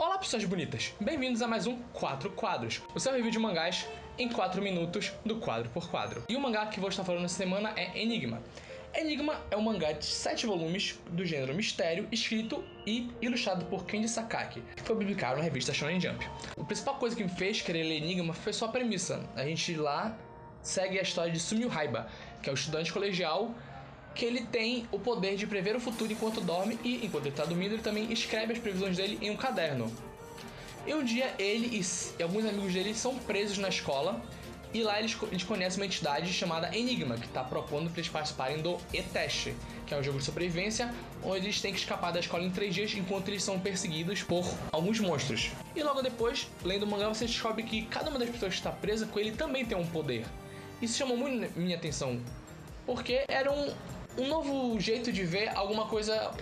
Olá pessoas bonitas, bem-vindos a mais um 4 Quadros, o seu review de mangás em 4 minutos do quadro por quadro. E o mangá que vou estar falando essa semana é Enigma. Enigma é um mangá de 7 volumes do gênero mistério, escrito e ilustrado por Kenji Sakaki, que foi publicado na revista Shonen Jump. A principal coisa que me fez querer ler Enigma foi sua premissa. A gente lá segue a história de Sumio Haiba, que é um estudante colegial que ele tem o poder de prever o futuro enquanto dorme e, enquanto ele está dormindo, ele também escreve as previsões dele em um caderno. E um dia ele e alguns amigos dele são presos na escola e lá eles, eles conhecem uma entidade chamada Enigma, que está propondo para eles participarem do E-Teste, que é um jogo de sobrevivência onde eles têm que escapar da escola em três dias enquanto eles são perseguidos por alguns monstros. E logo depois, lendo o mangá, você descobre que cada uma das pessoas que está presa com ele também tem um poder. Isso chamou muito minha atenção, porque era um, um novo jeito de ver alguma coisa,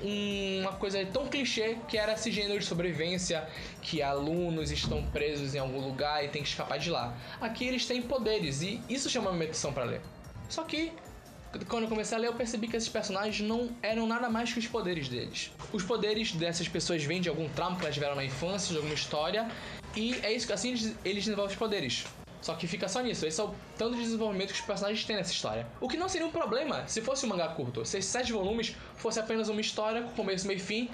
uma coisa tão clichê que era esse gênero de sobrevivência, que alunos estão presos em algum lugar e tem que escapar de lá. Aqui eles têm poderes e isso chama minha atenção para ler. Só que quando eu comecei a ler, eu percebi que esses personagens não eram nada mais que os poderes deles. Os poderes dessas pessoas vêm de algum trauma que elas tiveram na infância, de alguma história, e é isso que assim eles, eles desenvolvem os poderes. Só que fica só nisso. Esse é o tanto de desenvolvimento que os personagens têm nessa história. O que não seria um problema se fosse um mangá curto. Se esses sete volumes fosse apenas uma história com começo, meio e fim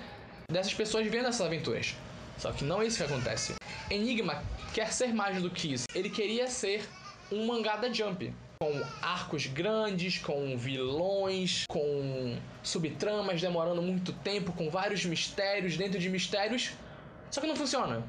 dessas pessoas vendo essas aventuras. Só que não é isso que acontece. Enigma quer ser mais do que isso. Ele queria ser um mangá da Jump. Com arcos grandes, com vilões, com subtramas demorando muito tempo, com vários mistérios dentro de mistérios. Só que não funciona.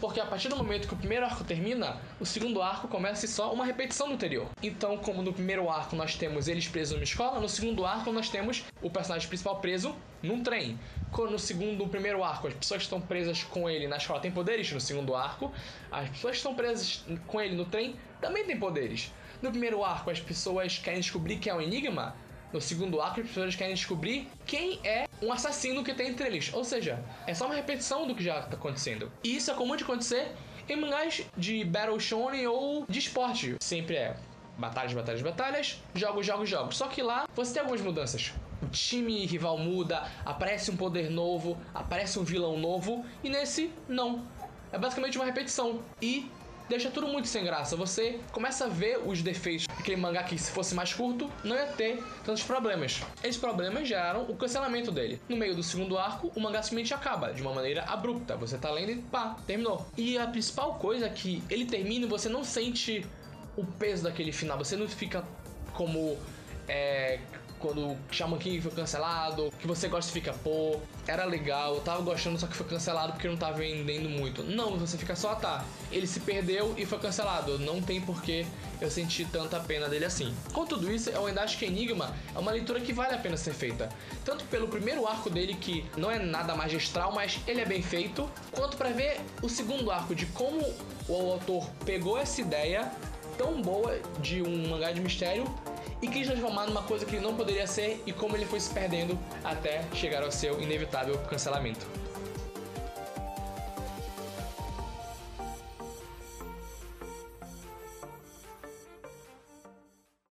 Porque a partir do momento que o primeiro arco termina, o segundo arco começa só uma repetição do anterior. Então, como no primeiro arco nós temos eles presos numa escola, no segundo arco nós temos o personagem principal preso num trem. No segundo, no primeiro arco, as pessoas que estão presas com ele na escola têm poderes, no segundo arco, as pessoas que estão presas com ele no trem também têm poderes. No primeiro arco, as pessoas querem descobrir quem é o enigma, no segundo arco, as pessoas querem descobrir quem é um assassino que tem entre eles. Ou seja, é só uma repetição do que já está acontecendo. E isso é comum de acontecer em mangás de Battle Shonen ou de esporte. Sempre é batalhas, batalhas, batalhas, jogos, jogos, jogos. Só que lá você tem algumas mudanças. O time rival muda, aparece um poder novo, aparece um vilão novo, e nesse, não. É basicamente uma repetição. E deixa tudo muito sem graça. Você começa a ver os defeitos daquele mangá que, se fosse mais curto, não ia ter tantos problemas. Esses problemas geraram o cancelamento dele. No meio do segundo arco, o mangá simplesmente acaba de uma maneira abrupta. Você tá lendo e pá, terminou. E a principal coisa é que ele termina e você não sente o peso daquele final. Você não fica como é, quando Shaman King foi cancelado, que você gosta e fica, pô, era legal, eu tava gostando, só que foi cancelado porque não tava vendendo muito. Não, você fica só, tá, ele se perdeu e foi cancelado, não tem porquê eu senti tanta pena dele assim. Com tudo isso, eu ainda acho que Enigma é uma leitura que vale a pena ser feita. Tanto pelo primeiro arco dele, que não é nada magistral, mas ele é bem feito, quanto para ver o segundo arco de como o autor pegou essa ideia tão boa de um mangá de mistério e quis transformar numa coisa que não poderia ser e como ele foi se perdendo até chegar ao seu inevitável cancelamento.